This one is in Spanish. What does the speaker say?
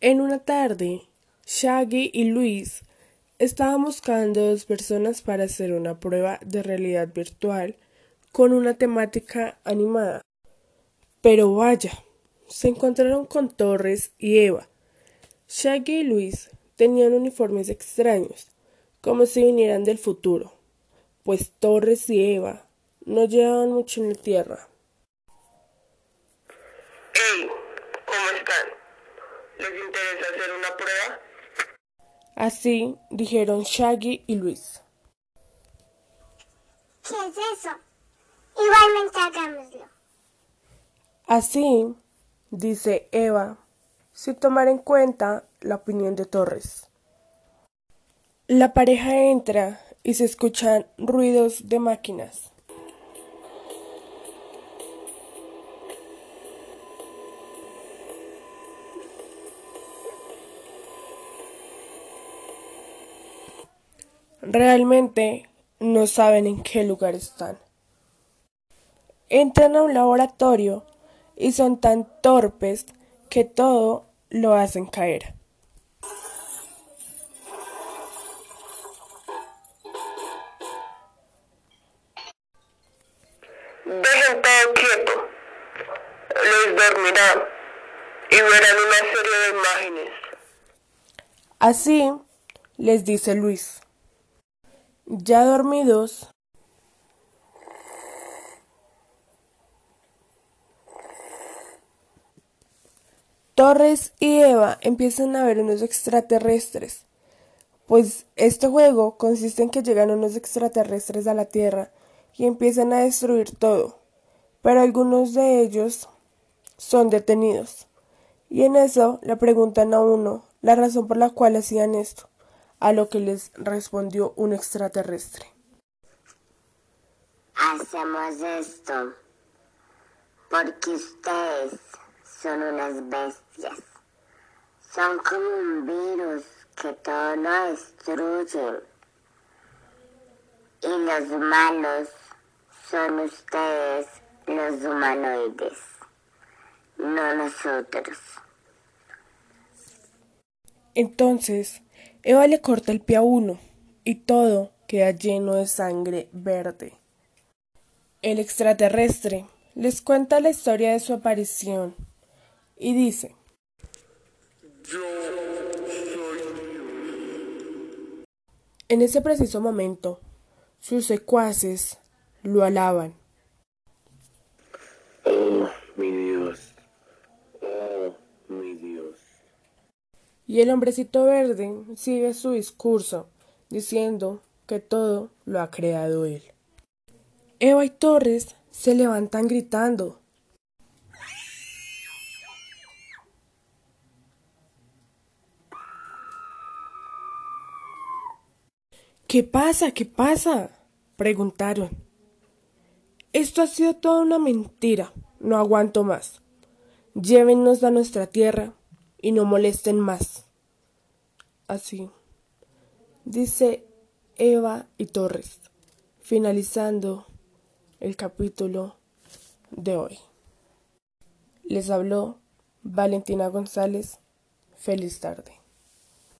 En una tarde, Shaggy y Luis estaban buscando dos personas para hacer una prueba de realidad virtual con una temática animada. Pero vaya, se encontraron con Torres y Eva. Shaggy y Luis tenían uniformes extraños, como si vinieran del futuro, pues Torres y Eva no llevaban mucho en la tierra. Hey, ¿cómo están? ¿Les interesa hacer una prueba? Así dijeron Shaggy y Luis. ¿Qué es eso? Igualmente hagámoslo. Así, dice Eva, sin tomar en cuenta la opinión de Torres. La pareja entra y se escuchan ruidos de máquinas. Realmente no saben en qué lugar están. Entran a un laboratorio y son tan torpes que todo lo hacen caer. Dejen todo quieto. Les dormirán y verán una serie de imágenes. Así les dice Luis. Ya dormidos, Torres y Eva empiezan a ver unos extraterrestres. Pues este juego consiste en que llegan unos extraterrestres a la Tierra y empiezan a destruir todo. Pero algunos de ellos son detenidos. Y en eso le preguntan a uno la razón por la cual hacían esto, a lo que les respondió un extraterrestre. Hacemos esto porque ustedes son unas bestias. Son como un virus que todo lo destruye. Y los malos son ustedes los humanoides, no nosotros. Entonces, Eva le corta el pie a uno y todo queda lleno de sangre verde. El extraterrestre les cuenta la historia de su aparición y dice, Yo soy en ese preciso momento, sus secuaces lo alaban. Y el hombrecito verde sigue su discurso, diciendo que todo lo ha creado él. Eva y Torres se levantan gritando. ¿Qué pasa? ¿Qué pasa? preguntaron. Esto ha sido toda una mentira. No aguanto más. Llévennos a nuestra tierra y no molesten más. Así, dice Eva y Torres, finalizando el capítulo de hoy. Les habló Valentina González. Feliz tarde.